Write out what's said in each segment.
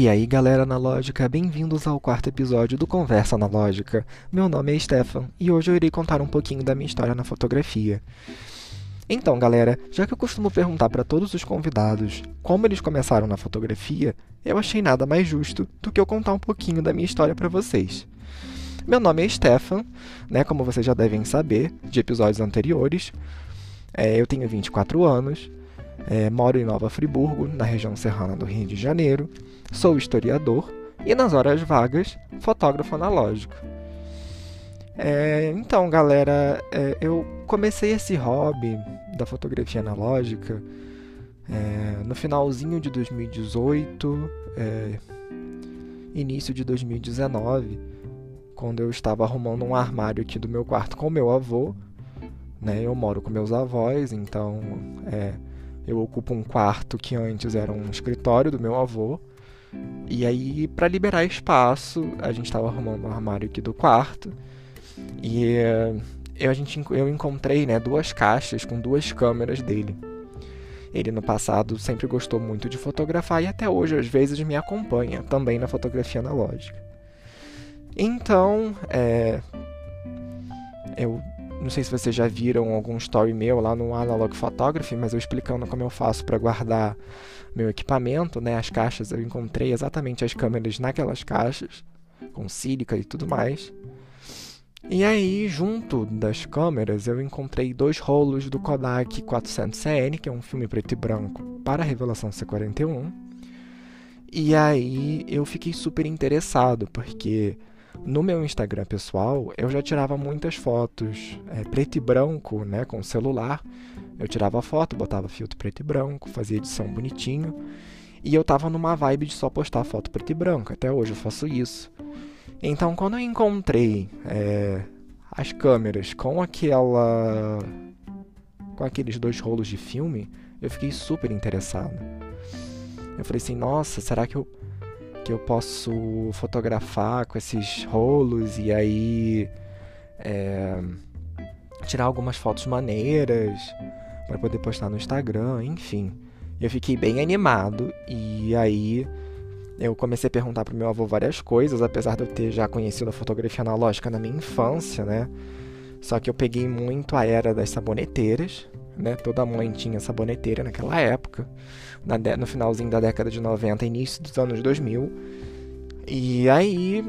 E aí, galera analógica, bem-vindos ao quarto episódio do Conversa Analógica. Meu nome é Stefan e hoje eu irei contar um pouquinho da minha história na fotografia. Então, galera, já que eu costumo perguntar para todos os convidados como eles começaram na fotografia, eu achei nada mais justo do que eu contar um pouquinho da minha história para vocês. Meu nome é Stefan, né, como vocês já devem saber de episódios anteriores. É, eu tenho 24 anos, é, moro em Nova Friburgo, na região serrana do Rio de Janeiro. Sou historiador e, nas horas vagas, fotógrafo analógico. É, então, galera, é, eu comecei esse hobby da fotografia analógica é, no finalzinho de 2018, é, início de 2019, quando eu estava arrumando um armário aqui do meu quarto com meu avô. Né, eu moro com meus avós, então é, eu ocupo um quarto que antes era um escritório do meu avô. E aí, para liberar espaço, a gente estava arrumando um armário aqui do quarto. E uh, eu, a gente, eu encontrei né, duas caixas com duas câmeras dele. Ele no passado sempre gostou muito de fotografar e até hoje às vezes me acompanha também na fotografia analógica. Então, é, eu não sei se vocês já viram algum story meu lá no Analog Photography, mas eu explicando como eu faço para guardar meu equipamento, né? As caixas, eu encontrei exatamente as câmeras naquelas caixas, com sílica e tudo mais. E aí, junto das câmeras, eu encontrei dois rolos do Kodak 400CN, que é um filme preto e branco para a Revelação C41. E aí eu fiquei super interessado, porque no meu Instagram pessoal, eu já tirava muitas fotos é, preto e branco, né, com celular. Eu tirava foto, botava filtro preto e branco, fazia edição bonitinho. E eu tava numa vibe de só postar foto preto e branco. Até hoje eu faço isso. Então, quando eu encontrei é, as câmeras com aquela. com aqueles dois rolos de filme, eu fiquei super interessado. Eu falei assim: nossa, será que eu que eu posso fotografar com esses rolos e aí é, tirar algumas fotos maneiras para poder postar no Instagram, enfim. Eu fiquei bem animado e aí eu comecei a perguntar pro meu avô várias coisas, apesar de eu ter já conhecido a fotografia analógica na minha infância, né? Só que eu peguei muito a era das saboneteiras, né? Toda mãe tinha saboneteira naquela época, no finalzinho da década de 90, início dos anos 2000. E aí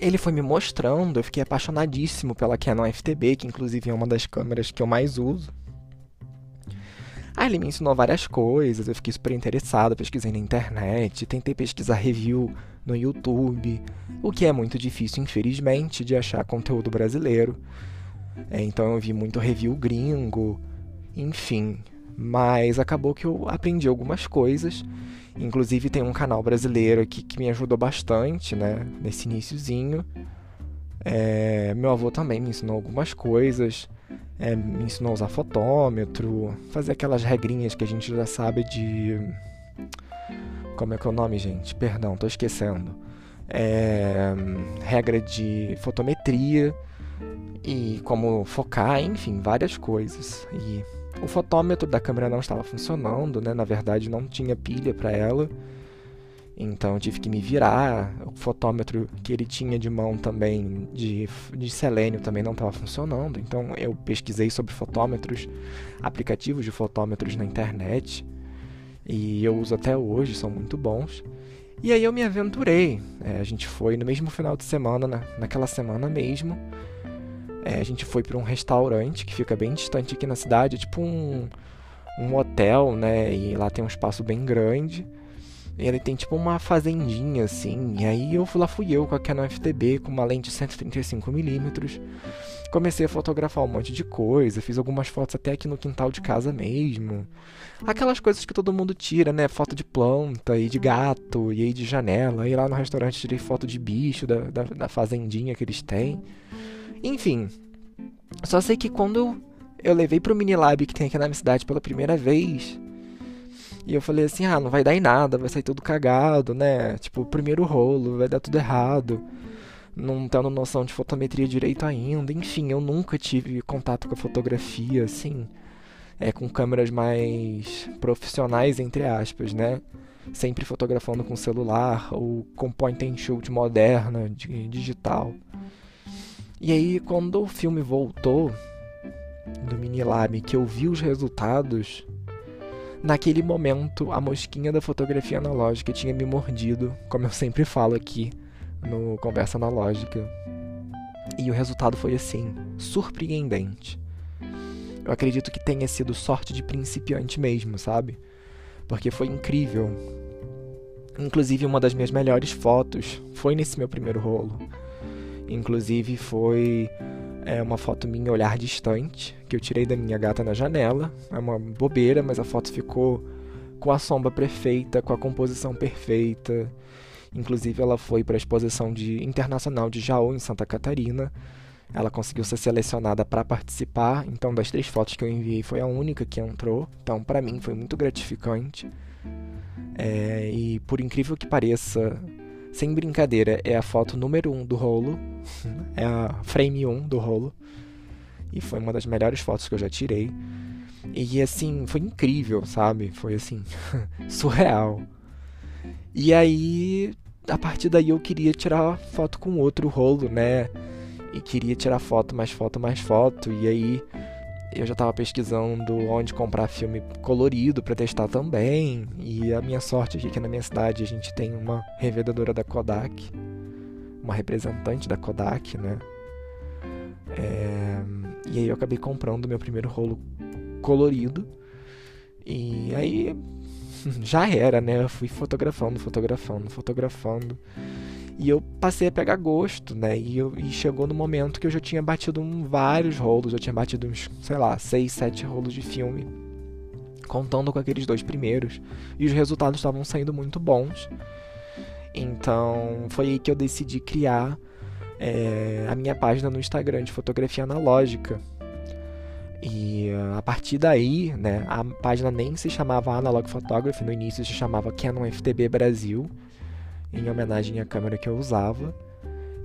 ele foi me mostrando, eu fiquei apaixonadíssimo pela Canon FTB, que inclusive é uma das câmeras que eu mais uso. Aí ele me ensinou várias coisas, eu fiquei super interessado, pesquisei na internet, tentei pesquisar review no YouTube, o que é muito difícil, infelizmente, de achar conteúdo brasileiro. É, então eu vi muito review gringo, enfim. Mas acabou que eu aprendi algumas coisas. Inclusive tem um canal brasileiro aqui que me ajudou bastante, né? Nesse iníciozinho. É, meu avô também me ensinou algumas coisas. É, me ensinou a usar fotômetro, fazer aquelas regrinhas que a gente já sabe de. Como é que é o nome, gente? Perdão, tô esquecendo. É, regra de fotometria e como focar, enfim, várias coisas. E o fotômetro da câmera não estava funcionando, né? Na verdade, não tinha pilha para ela. Então tive que me virar. O fotômetro que ele tinha de mão também, de, de selênio, também não estava funcionando. Então eu pesquisei sobre fotômetros, aplicativos de fotômetros na internet. E eu uso até hoje, são muito bons. E aí eu me aventurei. É, a gente foi no mesmo final de semana, na, naquela semana mesmo. É, a gente foi para um restaurante que fica bem distante aqui na cidade, tipo um, um hotel, né? E lá tem um espaço bem grande. E ele tem tipo uma fazendinha assim. E aí eu lá fui eu com a Canon FTB com uma lente 135mm. Comecei a fotografar um monte de coisa, fiz algumas fotos até aqui no quintal de casa mesmo. Aquelas coisas que todo mundo tira, né? Foto de planta e de gato e aí de janela. E lá no restaurante tirei foto de bicho da, da, da fazendinha que eles têm. Enfim, só sei que quando eu levei pro Minilab que tem aqui na minha cidade pela primeira vez, e eu falei assim: ah, não vai dar em nada, vai sair tudo cagado, né? Tipo, primeiro rolo, vai dar tudo errado. Não tendo noção de fotometria direito ainda. Enfim, eu nunca tive contato com a fotografia, assim, é, com câmeras mais profissionais, entre aspas, né? sempre fotografando com celular ou com point and shoot moderna, de, digital. E aí, quando o filme voltou do Minilab, que eu vi os resultados, naquele momento a mosquinha da fotografia analógica tinha me mordido, como eu sempre falo aqui no Conversa Analógica. E o resultado foi assim, surpreendente. Eu acredito que tenha sido sorte de principiante mesmo, sabe? Porque foi incrível. Inclusive, uma das minhas melhores fotos foi nesse meu primeiro rolo. Inclusive, foi é, uma foto minha olhar distante, que eu tirei da minha gata na janela. É uma bobeira, mas a foto ficou com a sombra perfeita, com a composição perfeita. Inclusive, ela foi para a exposição de internacional de Jaú, em Santa Catarina. Ela conseguiu ser selecionada para participar, então das três fotos que eu enviei foi a única que entrou. Então, para mim foi muito gratificante. É, e por incrível que pareça, sem brincadeira, é a foto número um do rolo, é a frame 1 um do rolo. E foi uma das melhores fotos que eu já tirei. E assim, foi incrível, sabe? Foi assim, surreal. E aí, a partir daí eu queria tirar foto com outro rolo, né? e queria tirar foto, mais foto, mais foto. E aí eu já estava pesquisando onde comprar filme colorido para testar também. E a minha sorte é que na minha cidade a gente tem uma revendedora da Kodak, uma representante da Kodak, né? É... E aí eu acabei comprando meu primeiro rolo colorido. E aí já era, né? Eu fui fotografando, fotografando, fotografando. E eu passei a pegar gosto, né? E, eu, e chegou no momento que eu já tinha batido um, vários rolos, eu tinha batido uns, sei lá, seis, sete rolos de filme, contando com aqueles dois primeiros. E os resultados estavam saindo muito bons. Então foi aí que eu decidi criar é, a minha página no Instagram de fotografia analógica. E a partir daí, né, a página nem se chamava Analog Photography, no início se chamava Canon FTB Brasil em homenagem à câmera que eu usava.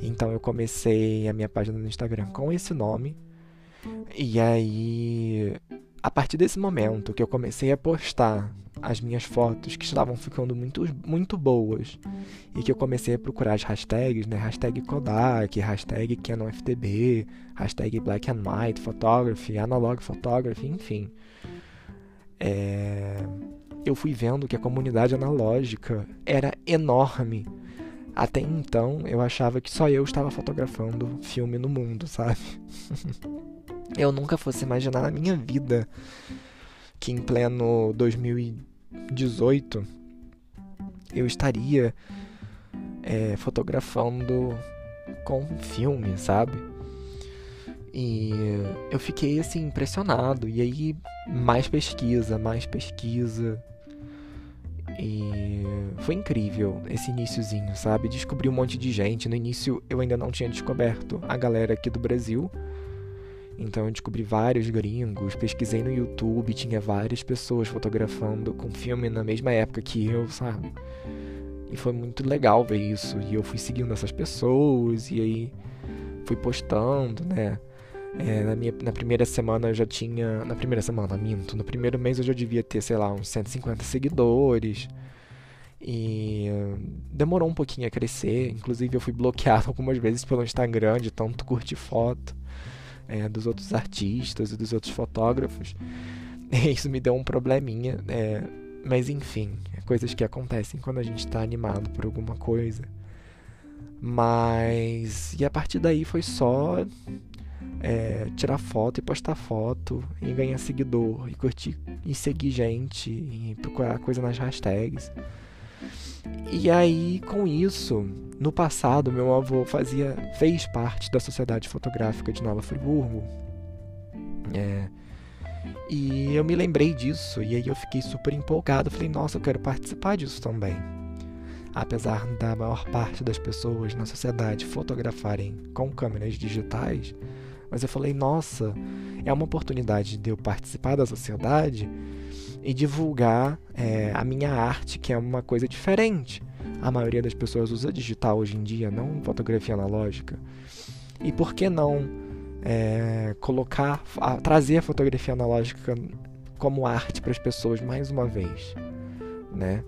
Então eu comecei a minha página no Instagram com esse nome. E aí, a partir desse momento que eu comecei a postar as minhas fotos que estavam ficando muito, muito boas e que eu comecei a procurar as hashtags, né? Hashtag Kodak, hashtag CanonFTB, hashtag Black and White Photography, Analog Photography, enfim. É eu fui vendo que a comunidade analógica era enorme. Até então, eu achava que só eu estava fotografando filme no mundo, sabe? eu nunca fosse imaginar na minha vida que em pleno 2018 eu estaria é, fotografando com filme, sabe? E eu fiquei assim impressionado. E aí, mais pesquisa, mais pesquisa. E foi incrível esse iníciozinho, sabe? Descobri um monte de gente. No início eu ainda não tinha descoberto a galera aqui do Brasil. Então eu descobri vários gringos, pesquisei no YouTube, tinha várias pessoas fotografando com filme na mesma época que eu, sabe? E foi muito legal ver isso. E eu fui seguindo essas pessoas e aí fui postando, né? É, na, minha, na primeira semana eu já tinha. Na primeira semana, minto. No primeiro mês eu já devia ter, sei lá, uns 150 seguidores. E demorou um pouquinho a crescer. Inclusive eu fui bloqueado algumas vezes pelo Instagram de tanto curtir foto é, dos outros artistas e dos outros fotógrafos. E isso me deu um probleminha. É, mas enfim, é coisas que acontecem quando a gente está animado por alguma coisa. Mas. E a partir daí foi só é, tirar foto e postar foto e ganhar seguidor e curtir e seguir gente e procurar coisa nas hashtags. E aí, com isso, no passado, meu avô fazia, fez parte da Sociedade Fotográfica de Nova Friburgo. É, e eu me lembrei disso, e aí eu fiquei super empolgado. Falei, nossa, eu quero participar disso também. Apesar da maior parte das pessoas na sociedade fotografarem com câmeras digitais, mas eu falei, nossa, é uma oportunidade de eu participar da sociedade e divulgar é, a minha arte, que é uma coisa diferente. A maioria das pessoas usa digital hoje em dia, não fotografia analógica. E por que não é, colocar, trazer a fotografia analógica como arte para as pessoas mais uma vez, né?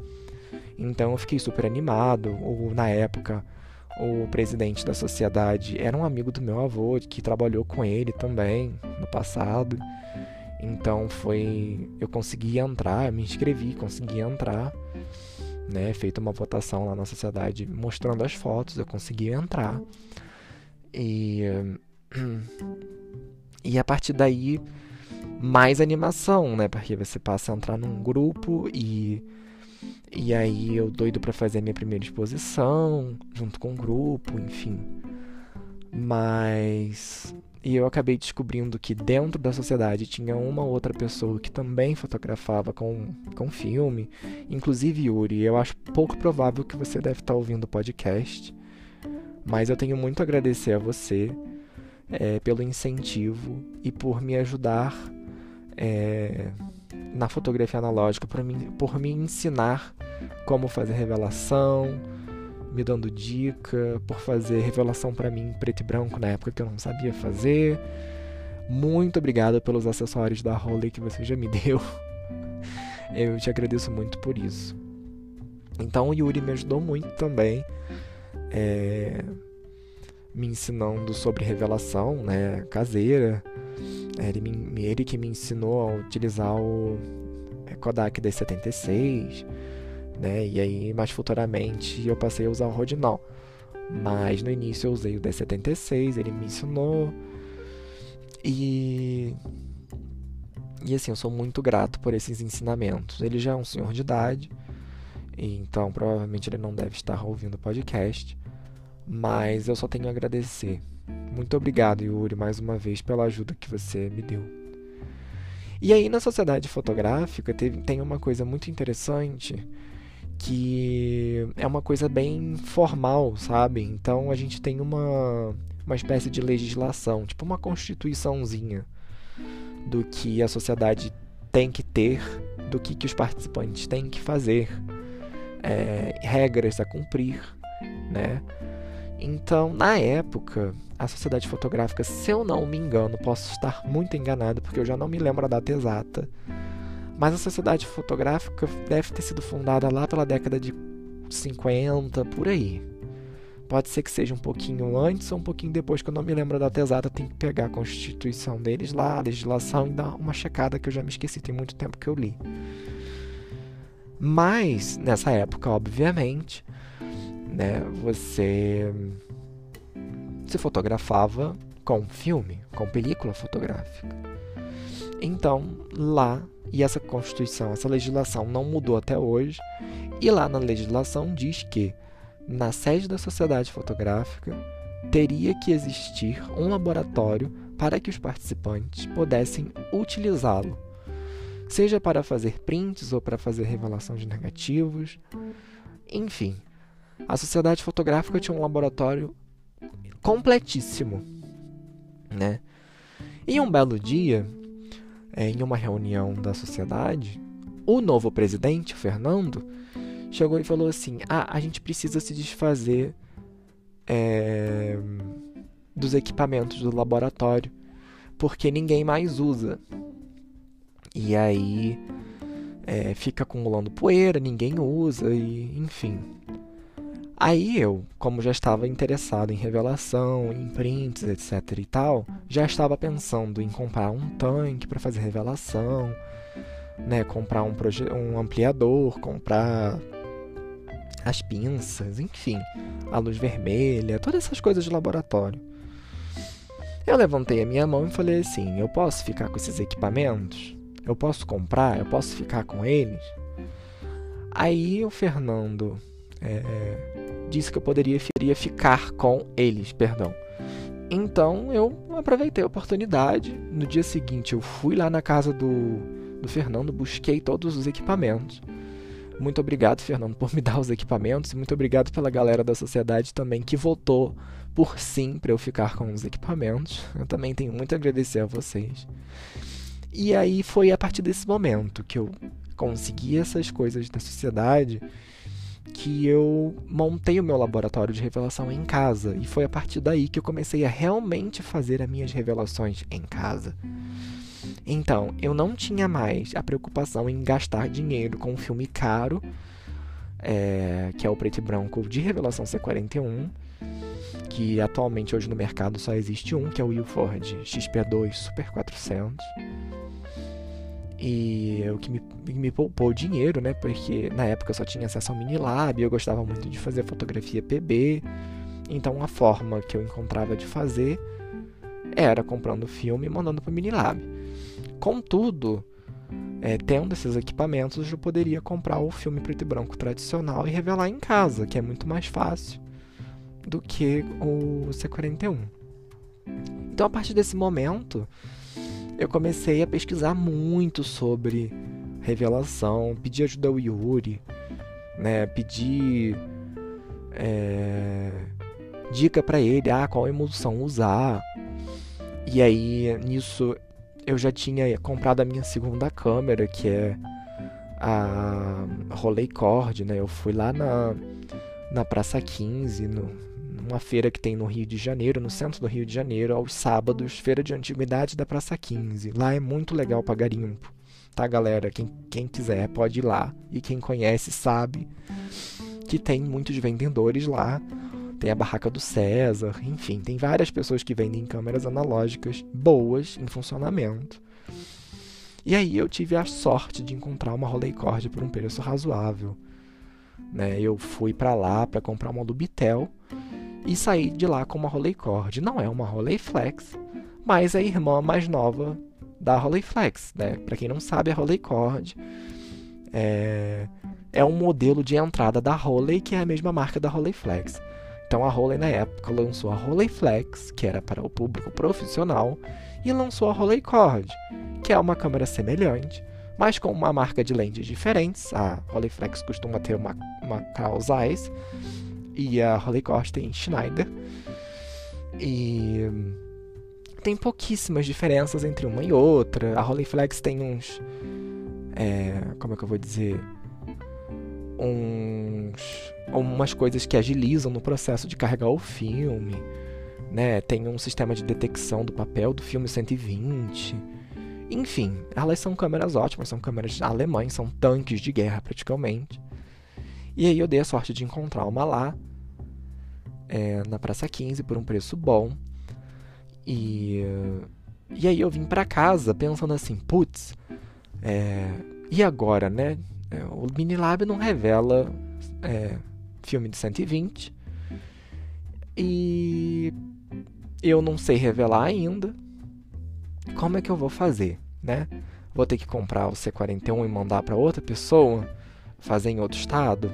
Então eu fiquei super animado. Ou na época, o presidente da sociedade era um amigo do meu avô que trabalhou com ele também no passado. Então foi, eu consegui entrar, me inscrevi, consegui entrar, né? Feita uma votação lá na sociedade mostrando as fotos, eu consegui entrar. E e a partir daí mais animação, né? Porque você passa a entrar num grupo e e aí eu doido para fazer a minha primeira exposição junto com o grupo, enfim. Mas e eu acabei descobrindo que dentro da sociedade tinha uma outra pessoa que também fotografava com, com filme, inclusive Yuri. Eu acho pouco provável que você deve estar ouvindo o podcast, mas eu tenho muito a agradecer a você é, pelo incentivo e por me ajudar é, na fotografia analógica, por me, por me ensinar como fazer revelação me dando dica, por fazer revelação para mim em preto e branco na época que eu não sabia fazer. Muito obrigado pelos acessórios da Holly que você já me deu. Eu te agradeço muito por isso. Então o Yuri me ajudou muito também, é, me ensinando sobre revelação né, caseira. Ele, me, ele que me ensinou a utilizar o Kodak D76 né? E aí, mais futuramente, eu passei a usar o Rodinal. Mas no início eu usei o D76, ele me ensinou. E. E assim, eu sou muito grato por esses ensinamentos. Ele já é um senhor de idade, então provavelmente ele não deve estar ouvindo o podcast. Mas eu só tenho a agradecer. Muito obrigado, Yuri, mais uma vez pela ajuda que você me deu. E aí, na sociedade fotográfica, teve, tem uma coisa muito interessante que é uma coisa bem formal, sabe? Então a gente tem uma, uma espécie de legislação, tipo uma constituiçãozinha do que a sociedade tem que ter, do que, que os participantes têm que fazer, é, regras a cumprir, né? Então, na época, a Sociedade Fotográfica, se eu não me engano, posso estar muito enganado porque eu já não me lembro a data exata, mas a Sociedade Fotográfica deve ter sido fundada lá pela década de 50, por aí. Pode ser que seja um pouquinho antes ou um pouquinho depois, que eu não me lembro da exata. Tem que pegar a constituição deles lá, a legislação, e dar uma checada que eu já me esqueci, tem muito tempo que eu li. Mas, nessa época, obviamente, né, você se fotografava com filme, com película fotográfica. Então, lá e essa Constituição, essa legislação não mudou até hoje. E lá na legislação diz que na sede da Sociedade Fotográfica teria que existir um laboratório para que os participantes pudessem utilizá-lo, seja para fazer prints ou para fazer revelação de negativos. Enfim, a Sociedade Fotográfica tinha um laboratório completíssimo, né? E um belo dia, é, em uma reunião da sociedade, o novo presidente, o Fernando, chegou e falou assim: Ah, a gente precisa se desfazer é, dos equipamentos do laboratório, porque ninguém mais usa. E aí é, fica acumulando poeira, ninguém usa, e enfim. Aí eu, como já estava interessado em revelação, em prints, etc e tal, já estava pensando em comprar um tanque para fazer revelação, né, comprar um, um ampliador, comprar as pinças, enfim, a luz vermelha, todas essas coisas de laboratório. Eu levantei a minha mão e falei assim: eu posso ficar com esses equipamentos? Eu posso comprar? Eu posso ficar com eles? Aí o Fernando é, disse que eu poderia ficar com eles, perdão. Então eu aproveitei a oportunidade. No dia seguinte eu fui lá na casa do, do Fernando, busquei todos os equipamentos. Muito obrigado, Fernando, por me dar os equipamentos e muito obrigado pela galera da sociedade também que votou por sim para eu ficar com os equipamentos. Eu também tenho muito a agradecer a vocês. E aí foi a partir desse momento que eu consegui essas coisas da sociedade que eu montei o meu laboratório de revelação em casa e foi a partir daí que eu comecei a realmente fazer as minhas revelações em casa. Então, eu não tinha mais a preocupação em gastar dinheiro com um filme caro é, que é o preto e branco de revelação C41, que atualmente hoje no mercado só existe um, que é o Ilford XP2 Super 400. E o que me, me poupou dinheiro, né? Porque na época eu só tinha acesso ao Minilab, eu gostava muito de fazer fotografia PB. Então a forma que eu encontrava de fazer era comprando filme e mandando para o Minilab. Contudo, é, tendo esses equipamentos, eu poderia comprar o filme preto e branco tradicional e revelar em casa, que é muito mais fácil do que o C41. Então, a partir desse momento, eu comecei a pesquisar muito sobre revelação, pedi ajuda ao Yuri, né? Pedi é, dica para ele, ah, qual emulsão usar. E aí, nisso, eu já tinha comprado a minha segunda câmera, que é a Rolleicord, né? Eu fui lá na, na Praça 15, no, numa feira que tem no Rio de Janeiro, no centro do Rio de Janeiro, aos sábados, feira de antiguidade da Praça 15. Lá é muito legal para garimpo, tá, galera? Quem, quem quiser pode ir lá. E quem conhece sabe que tem muitos vendedores lá. Tem a barraca do César, enfim, tem várias pessoas que vendem câmeras analógicas boas em funcionamento. E aí eu tive a sorte de encontrar uma Rolleicord por um preço razoável. Né? Eu fui para lá para comprar uma do Bitel e saí de lá com uma Rolleicord. Não é uma Rolleiflex, mas é a irmã mais nova da Rolleiflex, né? Para quem não sabe, a Rolleicord é, é um modelo de entrada da Rollei que é a mesma marca da Rolleiflex. Então a Rollei na época lançou a Rolleiflex, que era para o público profissional, e lançou a Rolleicord, que é uma câmera semelhante, mas com uma marca de lentes diferentes. A Rolleiflex costuma ter uma, uma Carl Zeiss e a Holly Costa em Schneider. E tem pouquíssimas diferenças entre uma e outra. A Rolleiflex tem uns. É, como é que eu vou dizer? Uns. Umas coisas que agilizam no processo de carregar o filme. Né? Tem um sistema de detecção do papel do filme 120. Enfim, elas são câmeras ótimas, são câmeras alemães, são tanques de guerra praticamente. E aí eu dei a sorte de encontrar uma lá, é, na Praça 15, por um preço bom. E, e aí eu vim para casa pensando assim, putz, é, e agora, né? É, o Minilab não revela é, filme de 120. E eu não sei revelar ainda. Como é que eu vou fazer, né? Vou ter que comprar o C41 e mandar para outra pessoa? Fazer em outro estado,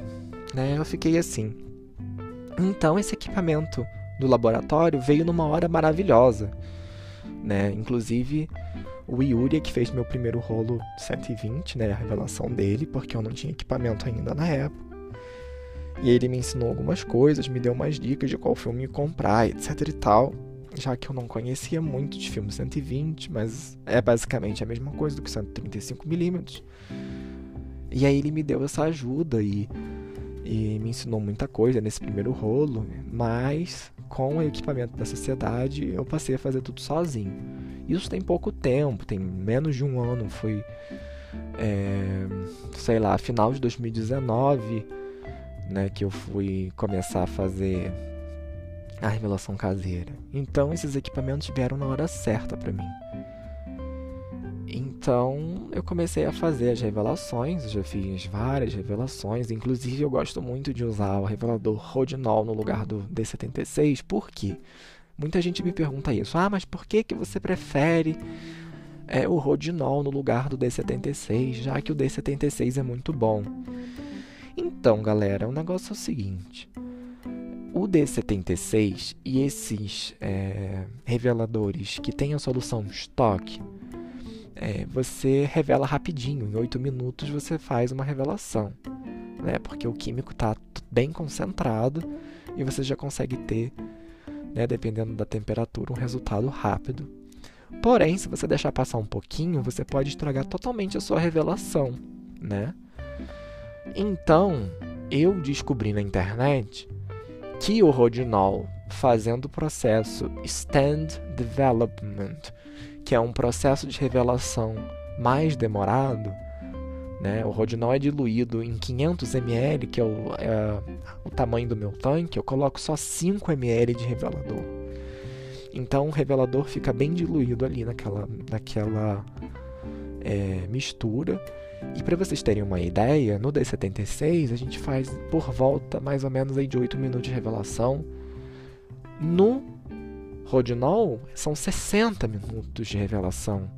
né? Eu fiquei assim. Então esse equipamento do laboratório veio numa hora maravilhosa, né? Inclusive o Yuri é que fez meu primeiro rolo 120, né? A revelação dele, porque eu não tinha equipamento ainda na época. E ele me ensinou algumas coisas, me deu umas dicas de qual filme comprar, etc e tal. Já que eu não conhecia muito de filme 120, mas é basicamente a mesma coisa do que 135mm. E aí ele me deu essa ajuda e, e me ensinou muita coisa nesse primeiro rolo, mas com o equipamento da sociedade eu passei a fazer tudo sozinho. Isso tem pouco tempo, tem menos de um ano, foi, é, sei lá, final de 2019, né, que eu fui começar a fazer a revelação caseira. Então esses equipamentos vieram na hora certa para mim. Então eu comecei a fazer as revelações, já fiz várias revelações, inclusive eu gosto muito de usar o revelador Rodinol no lugar do D76, por quê? Muita gente me pergunta isso, ah, mas por que, que você prefere é, o Rodinol no lugar do D76, já que o D76 é muito bom? Então, galera, o negócio é o seguinte. O D76 e esses é, reveladores que têm a solução estoque, é, você revela rapidinho. Em 8 minutos você faz uma revelação. Né? Porque o químico está bem concentrado e você já consegue ter, né, dependendo da temperatura, um resultado rápido. Porém, se você deixar passar um pouquinho, você pode estragar totalmente a sua revelação, né? Então, eu descobri na internet que o Rodinol, fazendo o processo Stand Development, que é um processo de revelação mais demorado, Né? O rodinol é diluído em 500 ml, que é o, é o tamanho do meu tanque, eu coloco só 5 ml de revelador. Então o revelador fica bem diluído ali naquela, naquela é, mistura. E para vocês terem uma ideia, no D76 a gente faz por volta mais ou menos aí de 8 minutos de revelação. No Rodinol são 60 minutos de revelação.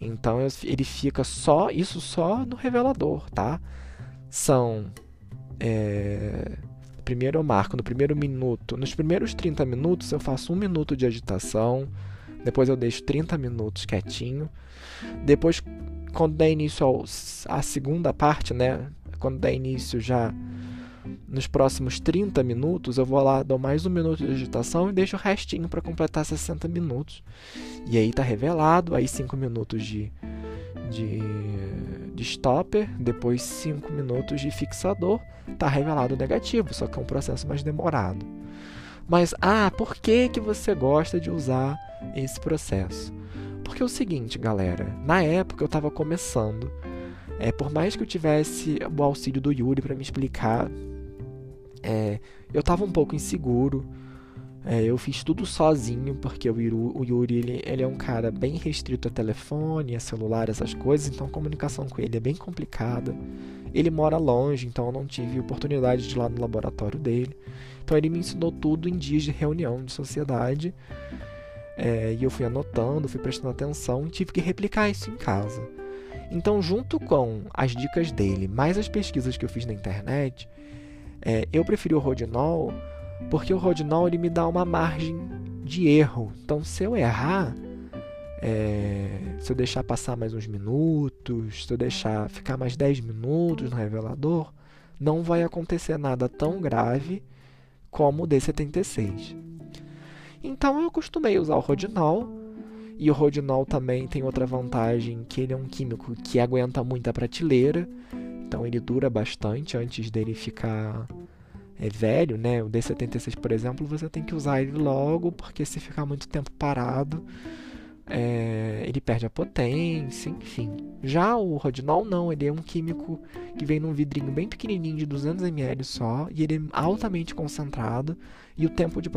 Então ele fica só, isso só no revelador, tá? São. É, primeiro eu marco no primeiro minuto. Nos primeiros 30 minutos eu faço um minuto de agitação. Depois eu deixo 30 minutos quietinho. Depois, quando der início à segunda parte, né? Quando der início já nos próximos 30 minutos, eu vou lá, dou mais um minuto de agitação e deixo o restinho para completar 60 minutos. E aí tá revelado, aí 5 minutos de, de, de stopper, depois 5 minutos de fixador, tá revelado negativo, só que é um processo mais demorado. Mas, ah, por que, que você gosta de usar esse processo? Porque é o seguinte, galera, na época eu estava começando, é, por mais que eu tivesse o auxílio do Yuri para me explicar é, eu tava um pouco inseguro. É, eu fiz tudo sozinho, porque o Yuri, o Yuri ele, ele, é um cara bem restrito a telefone, a celular, essas coisas, então a comunicação com ele é bem complicada. Ele mora longe, então eu não tive oportunidade de ir lá no laboratório dele. Então ele me ensinou tudo em dias de reunião de sociedade. É, e eu fui anotando, fui prestando atenção e tive que replicar isso em casa. Então, junto com as dicas dele, mais as pesquisas que eu fiz na internet, é, eu preferi o Rodinol porque o Rodinol ele me dá uma margem de erro. Então, se eu errar, é, se eu deixar passar mais uns minutos, se eu deixar ficar mais 10 minutos no revelador, não vai acontecer nada tão grave como o D76. Então eu acostumei a usar o Rodinol. E o Rodinol também tem outra vantagem, que ele é um químico que aguenta muita prateleira. Então ele dura bastante antes dele ficar é, velho, né? O D76, por exemplo, você tem que usar ele logo, porque se ficar muito tempo parado, é, ele perde a potência, enfim. Já o Rodinol não, ele é um químico que vem num vidrinho bem pequenininho de 200 ml só, e ele é altamente concentrado, e o tempo de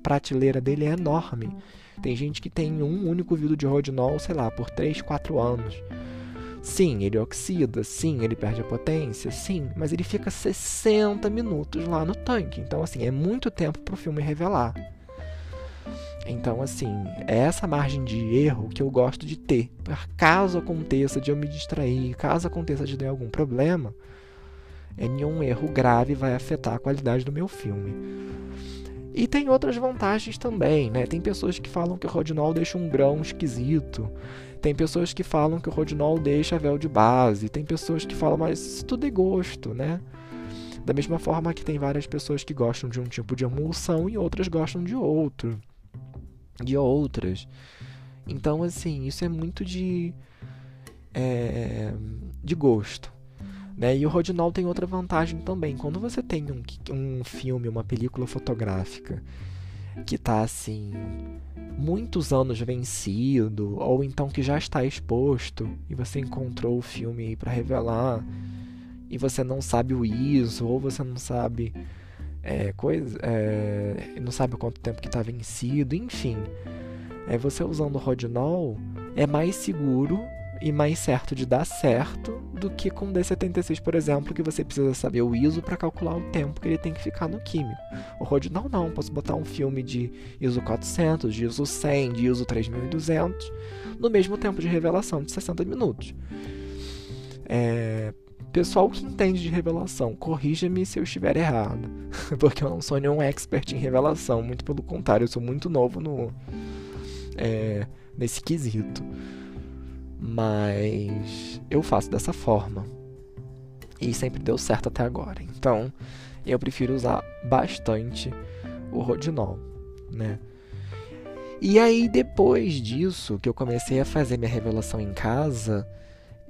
prateleira dele é enorme. Tem gente que tem um único vidro de Rodinol, sei lá, por 3, 4 anos. Sim, ele oxida, sim, ele perde a potência, sim, mas ele fica 60 minutos lá no tanque. Então, assim, é muito tempo para o filme revelar. Então, assim, é essa margem de erro que eu gosto de ter. Caso aconteça de eu me distrair, caso aconteça de ter algum problema, é nenhum erro grave vai afetar a qualidade do meu filme. E tem outras vantagens também, né? Tem pessoas que falam que o Rodinol deixa um grão esquisito. Tem pessoas que falam que o Rodinol deixa véu de base. Tem pessoas que falam, mas isso tudo é gosto, né? Da mesma forma que tem várias pessoas que gostam de um tipo de emulsão e outras gostam de outro. De outras. Então, assim, isso é muito de. É, de gosto. Né? E o Rodinol tem outra vantagem também. Quando você tem um, um filme, uma película fotográfica que está assim muitos anos vencido ou então que já está exposto e você encontrou o filme para revelar e você não sabe o ISO ou você não sabe é, coisa é, não sabe quanto tempo que está vencido enfim. É você usando o Rodinol é mais seguro e mais certo de dar certo do que com D76, por exemplo, que você precisa saber o ISO para calcular o tempo que ele tem que ficar no químico. O Rodinal não, posso botar um filme de ISO 400, de ISO 100, de ISO 3200 no mesmo tempo de revelação de 60 minutos. É... Pessoal que entende de revelação, corrija-me se eu estiver errado, porque eu não sou nenhum expert em revelação, muito pelo contrário, eu sou muito novo no é... nesse quesito. Mas eu faço dessa forma. E sempre deu certo até agora. Então, eu prefiro usar bastante o Rodinol, né? E aí depois disso, que eu comecei a fazer minha revelação em casa,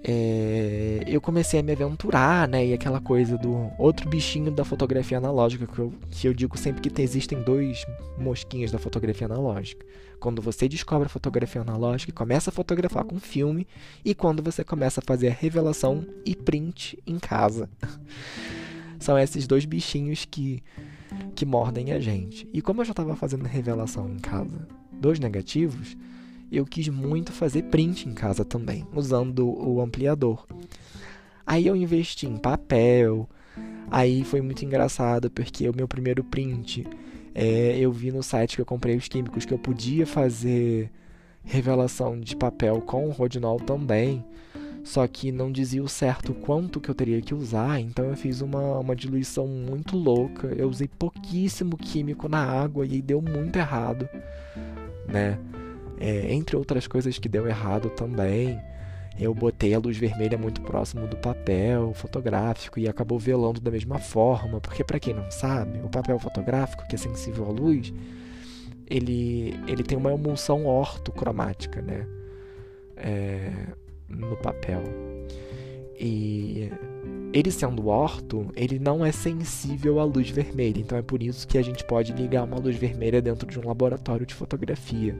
é, eu comecei a me aventurar, né? E aquela coisa do outro bichinho da fotografia analógica, que eu, que eu digo sempre que existem dois mosquinhos da fotografia analógica. Quando você descobre a fotografia analógica e começa a fotografar com filme, e quando você começa a fazer a revelação e print em casa. São esses dois bichinhos que, que mordem a gente. E como eu já estava fazendo revelação em casa dos negativos, eu quis muito fazer print em casa também, usando o ampliador. Aí eu investi em papel. Aí foi muito engraçado porque o meu primeiro print é, eu vi no site que eu comprei os químicos que eu podia fazer revelação de papel com o rodinol também. Só que não dizia o certo quanto que eu teria que usar, então eu fiz uma, uma diluição muito louca. Eu usei pouquíssimo químico na água e deu muito errado, né? É, entre outras coisas que deu errado também, eu botei a luz vermelha muito próximo do papel fotográfico e acabou velando da mesma forma, porque para quem não sabe, o papel fotográfico, que é sensível à luz, ele, ele tem uma emulsão ortocromática, né? É, no papel. E ele sendo orto, ele não é sensível à luz vermelha, então é por isso que a gente pode ligar uma luz vermelha dentro de um laboratório de fotografia.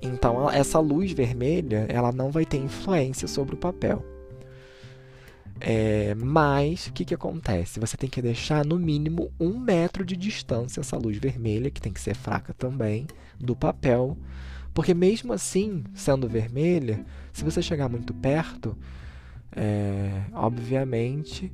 Então, essa luz vermelha, ela não vai ter influência sobre o papel. É, mas, o que, que acontece? Você tem que deixar no mínimo um metro de distância essa luz vermelha, que tem que ser fraca também, do papel. Porque mesmo assim, sendo vermelha, se você chegar muito perto, é, obviamente,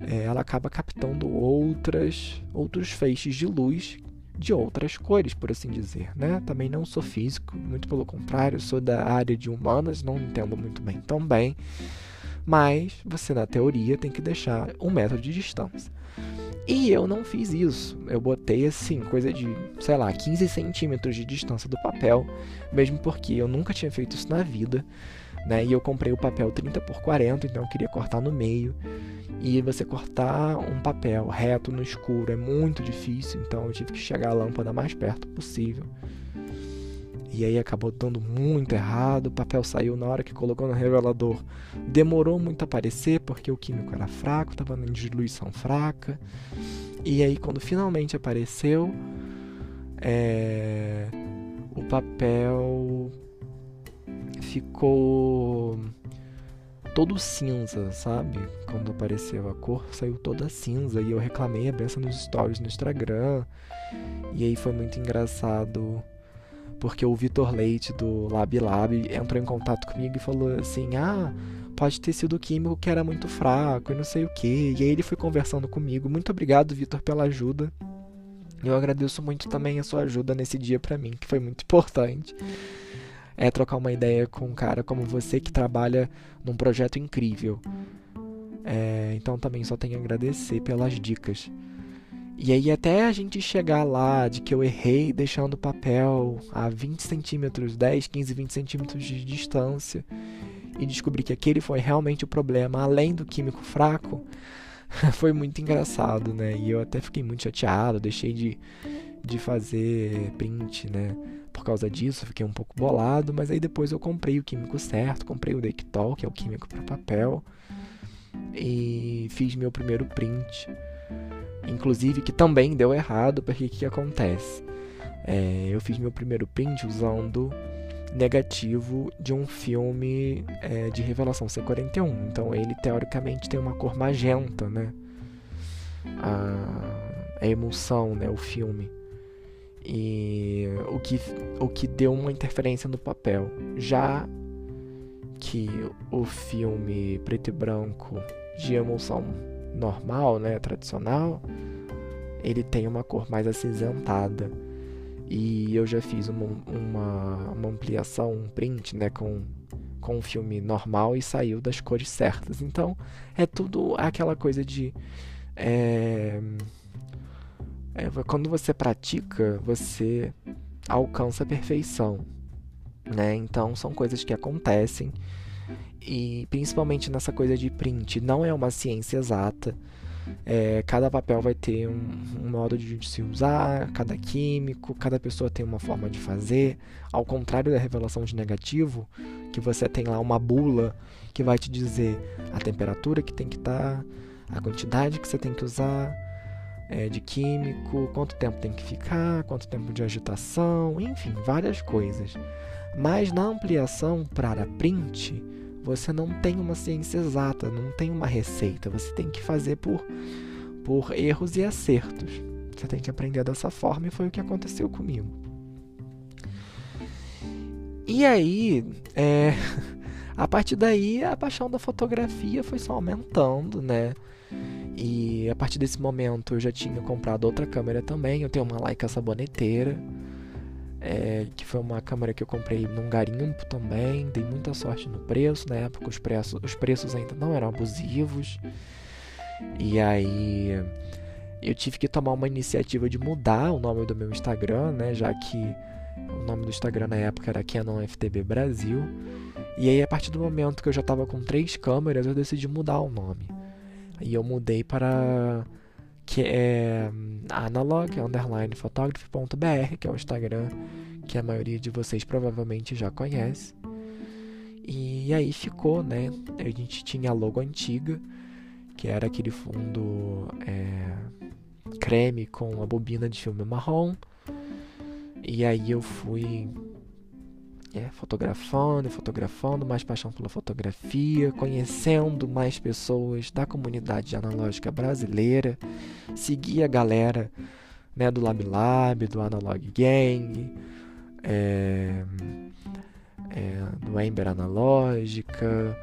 é, ela acaba captando outras, outros feixes de luz de outras cores, por assim dizer, né? Também não sou físico, muito pelo contrário, sou da área de humanas, não entendo muito bem também. Mas você, na teoria, tem que deixar um metro de distância. E eu não fiz isso. Eu botei assim, coisa de, sei lá, 15 centímetros de distância do papel, mesmo porque eu nunca tinha feito isso na vida, né? E eu comprei o papel 30 por 40, então eu queria cortar no meio. E você cortar um papel reto no escuro é muito difícil, então eu tive que chegar a lâmpada mais perto possível. E aí acabou dando muito errado, o papel saiu na hora que colocou no revelador. Demorou muito a aparecer porque o químico era fraco, estava em diluição fraca. E aí quando finalmente apareceu, é... o papel ficou todo cinza, sabe? Quando apareceu a cor, saiu toda cinza e eu reclamei a beça nos stories no Instagram. E aí foi muito engraçado porque o Vitor Leite do Lab Lab entrou em contato comigo e falou assim: "Ah, pode ter sido o químico que era muito fraco e não sei o que". E aí ele foi conversando comigo. Muito obrigado, Vitor, pela ajuda. Eu agradeço muito também a sua ajuda nesse dia para mim, que foi muito importante é trocar uma ideia com um cara como você que trabalha num projeto incrível. É, então também só tenho a agradecer pelas dicas. E aí até a gente chegar lá de que eu errei deixando o papel a 20 centímetros, 10, 15, 20 centímetros de distância e descobrir que aquele foi realmente o problema, além do químico fraco, foi muito engraçado, né? E eu até fiquei muito chateado, deixei de, de fazer print, né? Por causa disso, fiquei um pouco bolado, mas aí depois eu comprei o químico certo, comprei o Dectol, que é o químico para papel, e fiz meu primeiro print. Inclusive, que também deu errado, porque o que, acontece? É, eu fiz meu primeiro print usando negativo de um filme é, de revelação C41. Então ele teoricamente tem uma cor magenta, né? A, a né? O filme e o que, o que deu uma interferência no papel. Já que o filme preto e branco de emulsão normal, né, tradicional, ele tem uma cor mais acinzentada. E eu já fiz uma, uma, uma ampliação, um print, né, com, com o filme normal e saiu das cores certas. Então, é tudo aquela coisa de... É, é, quando você pratica, você alcança a perfeição, né? Então são coisas que acontecem e principalmente nessa coisa de print, não é uma ciência exata. É, cada papel vai ter um, um, modo de se usar, cada químico, cada pessoa tem uma forma de fazer. Ao contrário da revelação de negativo, que você tem lá uma bula que vai te dizer a temperatura que tem que estar, tá, a quantidade que você tem que usar é, de químico, quanto tempo tem que ficar, quanto tempo de agitação, enfim, várias coisas. Mas na ampliação para print, você não tem uma ciência exata, não tem uma receita. Você tem que fazer por, por erros e acertos. Você tem que aprender dessa forma e foi o que aconteceu comigo. E aí, é, a partir daí, a paixão da fotografia foi só aumentando, né? E a partir desse momento eu já tinha comprado outra câmera também. Eu tenho uma Leica saboneteira é, que foi uma câmera que eu comprei num garimpo também. Dei muita sorte no preço. Na época os preços, os preços ainda não eram abusivos. E aí eu tive que tomar uma iniciativa de mudar o nome do meu Instagram, né? Já que o nome do Instagram na época era Canon FTB Brasil. E aí a partir do momento que eu já estava com três câmeras, eu decidi mudar o nome. E eu mudei para que é hum, analog underline photography.br, que é o Instagram que a maioria de vocês provavelmente já conhece. E aí ficou, né? A gente tinha a logo antiga, que era aquele fundo é, creme com a bobina de filme marrom. E aí eu fui é, fotografando, fotografando, mais paixão pela fotografia, conhecendo mais pessoas da comunidade analógica brasileira, segui a galera né, do Lab Lab, do Analog Gang, é, é, do Ember Analógica,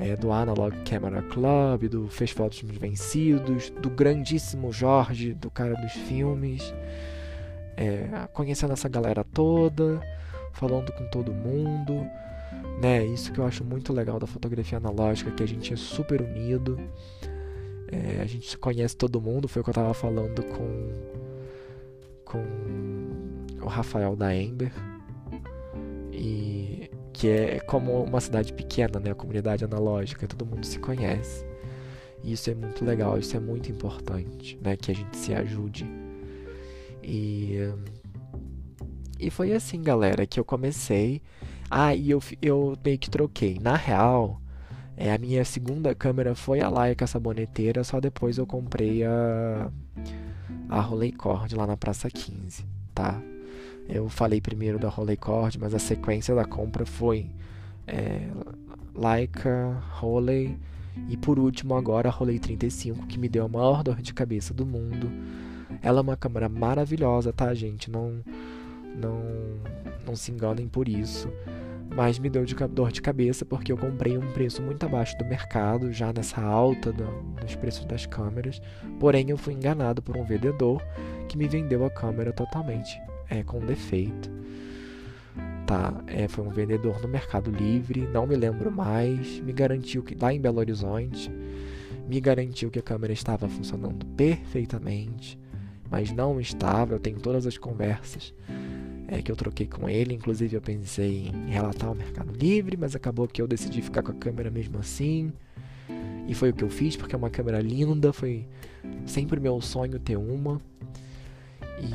é, do Analog Camera Club, do Festival dos Vencidos, do grandíssimo Jorge, do cara dos filmes, é, conhecendo essa galera toda falando com todo mundo, né? Isso que eu acho muito legal da fotografia analógica, que a gente é super unido, é, a gente conhece todo mundo. Foi o que eu tava falando com com o Rafael da Ember e que é como uma cidade pequena, né? A comunidade analógica, todo mundo se conhece. E isso é muito legal, isso é muito importante, né? Que a gente se ajude. E e foi assim, galera, que eu comecei. Ah, e eu, eu meio que troquei. Na real, é, a minha segunda câmera foi a Leica saboneteira, só depois eu comprei a, a Rolleicord lá na Praça 15, tá? Eu falei primeiro da Rolleicord, mas a sequência da compra foi é, Leica, Rolei e por último agora a Rolei 35, que me deu a maior dor de cabeça do mundo. Ela é uma câmera maravilhosa, tá, gente? Não não, não se enganem por isso. Mas me deu de dor de cabeça porque eu comprei um preço muito abaixo do mercado, já nessa alta do, dos preços das câmeras. Porém, eu fui enganado por um vendedor que me vendeu a câmera totalmente é, com defeito. Tá, é, foi um vendedor no Mercado Livre, não me lembro mais. Me garantiu que lá em Belo Horizonte, me garantiu que a câmera estava funcionando perfeitamente, mas não estava. Eu tenho todas as conversas é, que eu troquei com ele. Inclusive, eu pensei em relatar ao Mercado Livre, mas acabou que eu decidi ficar com a câmera mesmo assim. E foi o que eu fiz, porque é uma câmera linda. Foi sempre meu sonho ter uma. E,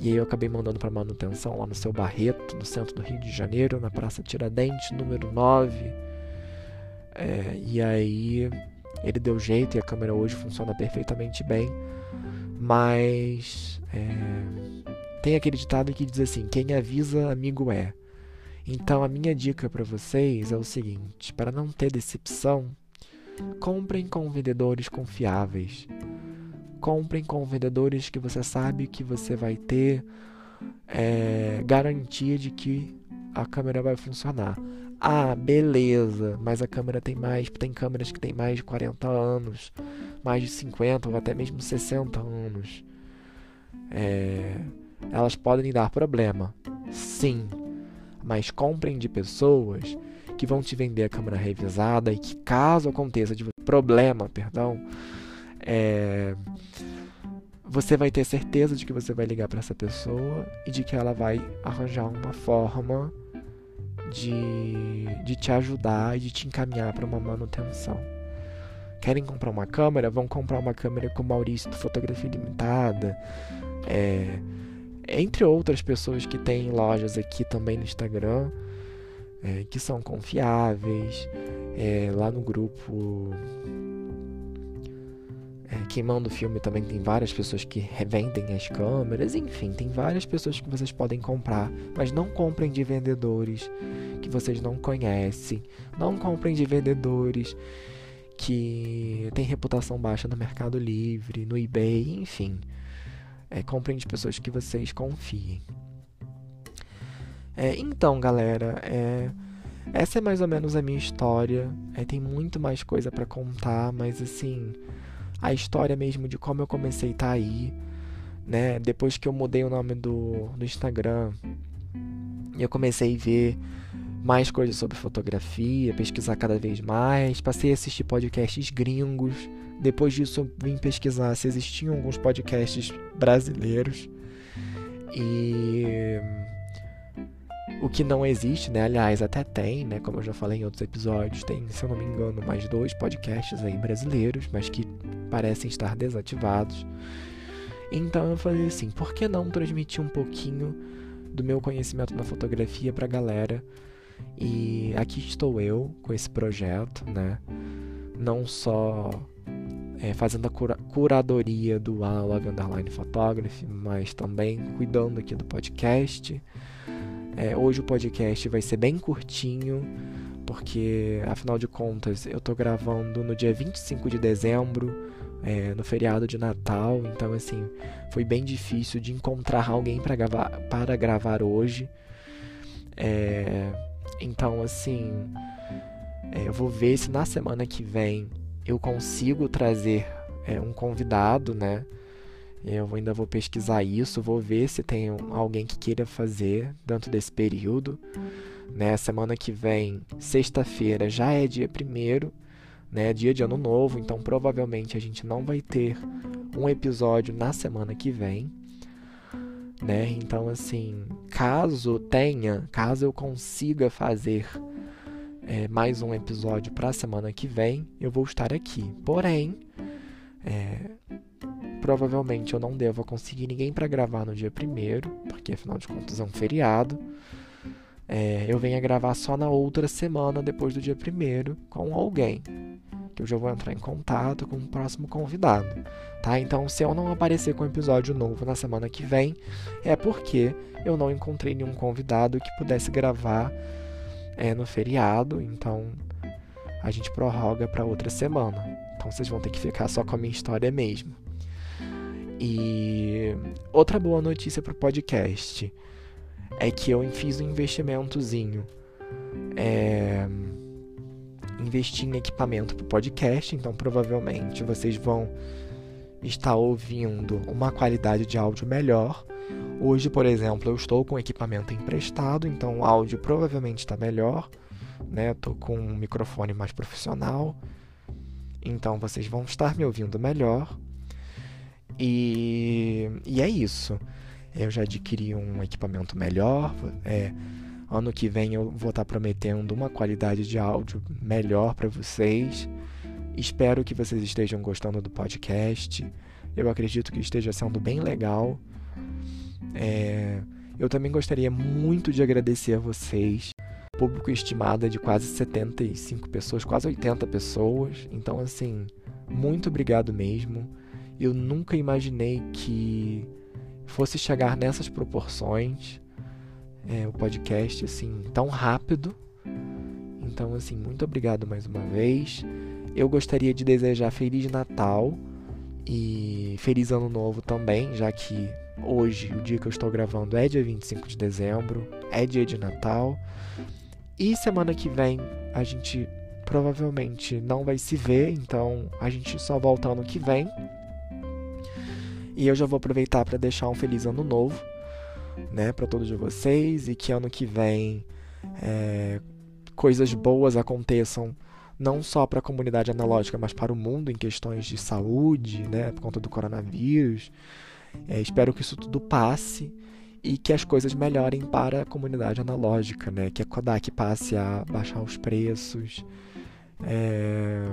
e aí eu acabei mandando para manutenção lá no seu Barreto, no centro do Rio de Janeiro, na Praça Tiradentes, número 9. É, e aí ele deu jeito e a câmera hoje funciona perfeitamente bem. Mas é, tem aquele ditado que diz assim: quem avisa, amigo é. Então a minha dica para vocês é o seguinte: para não ter decepção, comprem com vendedores confiáveis. Comprem com vendedores que você sabe que você vai ter é, garantia de que a câmera vai funcionar. Ah, beleza, mas a câmera tem mais, tem câmeras que tem mais de 40 anos, mais de 50 ou até mesmo 60 anos. É, elas podem dar problema, sim, mas comprem de pessoas que vão te vender a câmera revisada e que caso aconteça de problema, perdão, é, você vai ter certeza de que você vai ligar para essa pessoa e de que ela vai arranjar uma forma de, de te ajudar e de te encaminhar para uma manutenção. querem comprar uma câmera, vão comprar uma câmera com Maurício do Fotografia Limitada. É, entre outras pessoas que têm lojas aqui também no Instagram, é, que são confiáveis. É, lá no grupo é, Queimando o Filme também tem várias pessoas que revendem as câmeras. Enfim, tem várias pessoas que vocês podem comprar, mas não comprem de vendedores que vocês não conhecem. Não comprem de vendedores que têm reputação baixa no Mercado Livre, no eBay, enfim. É, comprem de pessoas que vocês confiem. É, então, galera, é, essa é mais ou menos a minha história. É, tem muito mais coisa para contar, mas assim, a história mesmo de como eu comecei tá aí, né? Depois que eu mudei o nome do, do Instagram, eu comecei a ver mais coisas sobre fotografia, pesquisar cada vez mais, passei a assistir podcasts gringos. Depois disso, vim pesquisar se existiam alguns podcasts brasileiros. E o que não existe, né? Aliás, até tem, né? Como eu já falei em outros episódios, tem, se eu não me engano, mais dois podcasts aí brasileiros, mas que parecem estar desativados. Então eu falei assim, por que não transmitir um pouquinho do meu conhecimento na fotografia pra galera? E aqui estou eu com esse projeto, né? Não só é, fazendo a cura curadoria do Analog Underline Photography, mas também cuidando aqui do podcast. É, hoje o podcast vai ser bem curtinho, porque afinal de contas eu tô gravando no dia 25 de dezembro, é, no feriado de Natal, então assim, foi bem difícil de encontrar alguém para gravar, para gravar hoje. É, então assim, é, eu vou ver se na semana que vem eu consigo trazer é, um convidado, né? Eu ainda vou pesquisar isso, vou ver se tem alguém que queira fazer dentro desse período. Né? Semana que vem, sexta-feira, já é dia primeiro, né? Dia de ano novo, então provavelmente a gente não vai ter um episódio na semana que vem. Né? Então, assim, caso tenha, caso eu consiga fazer é, mais um episódio para a semana que vem, eu vou estar aqui. Porém, é, provavelmente eu não devo conseguir ninguém para gravar no dia primeiro, porque afinal de contas é um feriado. É, eu venho a gravar só na outra semana, depois do dia primeiro, com alguém. Que eu já vou entrar em contato com o próximo convidado. Tá? Então, se eu não aparecer com um episódio novo na semana que vem, é porque eu não encontrei nenhum convidado que pudesse gravar é, no feriado. Então, a gente prorroga para outra semana. Então, vocês vão ter que ficar só com a minha história mesmo. E outra boa notícia para o podcast é que eu fiz um investimentozinho. É, investi em equipamento para o podcast, então provavelmente vocês vão estar ouvindo uma qualidade de áudio melhor. Hoje, por exemplo, eu estou com equipamento emprestado, então o áudio provavelmente está melhor. Né? Estou com um microfone mais profissional, então vocês vão estar me ouvindo melhor. E, e é isso. Eu já adquiri um equipamento melhor. É, ano que vem eu vou estar prometendo uma qualidade de áudio melhor para vocês. Espero que vocês estejam gostando do podcast. Eu acredito que esteja sendo bem legal. É, eu também gostaria muito de agradecer a vocês. Público estimado é de quase 75 pessoas, quase 80 pessoas. Então, assim, muito obrigado mesmo. Eu nunca imaginei que fosse chegar nessas proporções é, o podcast assim tão rápido. Então assim, muito obrigado mais uma vez. Eu gostaria de desejar feliz Natal e feliz Ano Novo também, já que hoje, o dia que eu estou gravando é dia 25 de dezembro, é dia de Natal. E semana que vem a gente provavelmente não vai se ver, então a gente só volta ano que vem. E eu já vou aproveitar para deixar um feliz ano novo, né, para todos vocês e que ano que vem é, coisas boas aconteçam não só para a comunidade analógica, mas para o mundo em questões de saúde, né, por conta do coronavírus. É, espero que isso tudo passe e que as coisas melhorem para a comunidade analógica, né, que a Kodak passe a baixar os preços. É,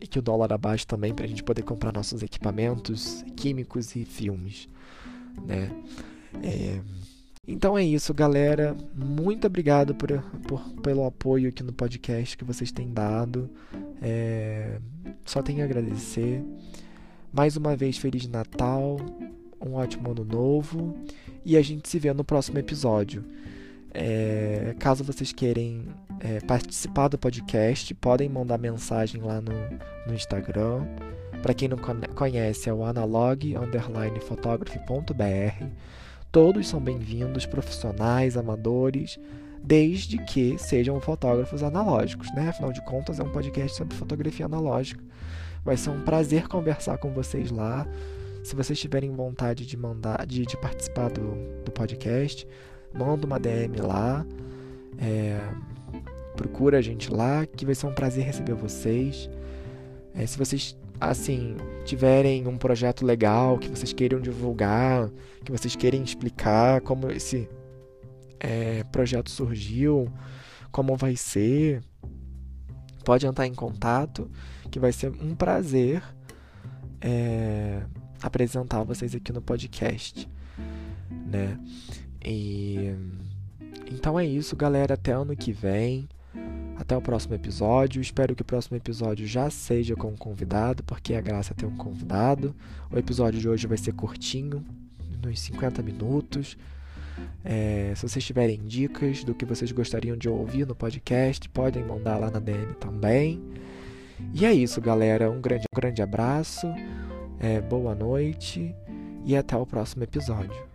e que o dólar abaixe também para a gente poder comprar nossos equipamentos químicos e filmes, né? É, então é isso, galera. Muito obrigado por, por, pelo apoio aqui no podcast que vocês têm dado. É, só tenho a agradecer. Mais uma vez, Feliz Natal, um ótimo ano novo e a gente se vê no próximo episódio. É, caso vocês queiram é, participar do podcast, podem mandar mensagem lá no, no Instagram. Para quem não conhece, é o analog_photography.br. Todos são bem-vindos, profissionais, amadores, desde que sejam fotógrafos analógicos, né? Afinal de contas, é um podcast sobre fotografia analógica. Vai ser um prazer conversar com vocês lá. Se vocês tiverem vontade de mandar, de, de participar do, do podcast, manda uma DM lá. É, procura a gente lá, que vai ser um prazer receber vocês. É, se vocês assim, tiverem um projeto legal que vocês queiram divulgar, que vocês queiram explicar como esse é, projeto surgiu, como vai ser, pode entrar em contato, que vai ser um prazer é, apresentar vocês aqui no podcast, né? E então é isso, galera. Até ano que vem. Até o próximo episódio. Espero que o próximo episódio já seja com um convidado, porque a graça é ter um convidado. O episódio de hoje vai ser curtinho, uns 50 minutos. É, se vocês tiverem dicas do que vocês gostariam de ouvir no podcast, podem mandar lá na DM também. E é isso, galera. Um grande, um grande abraço, é, boa noite e até o próximo episódio.